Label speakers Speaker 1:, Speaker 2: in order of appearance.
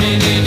Speaker 1: minute.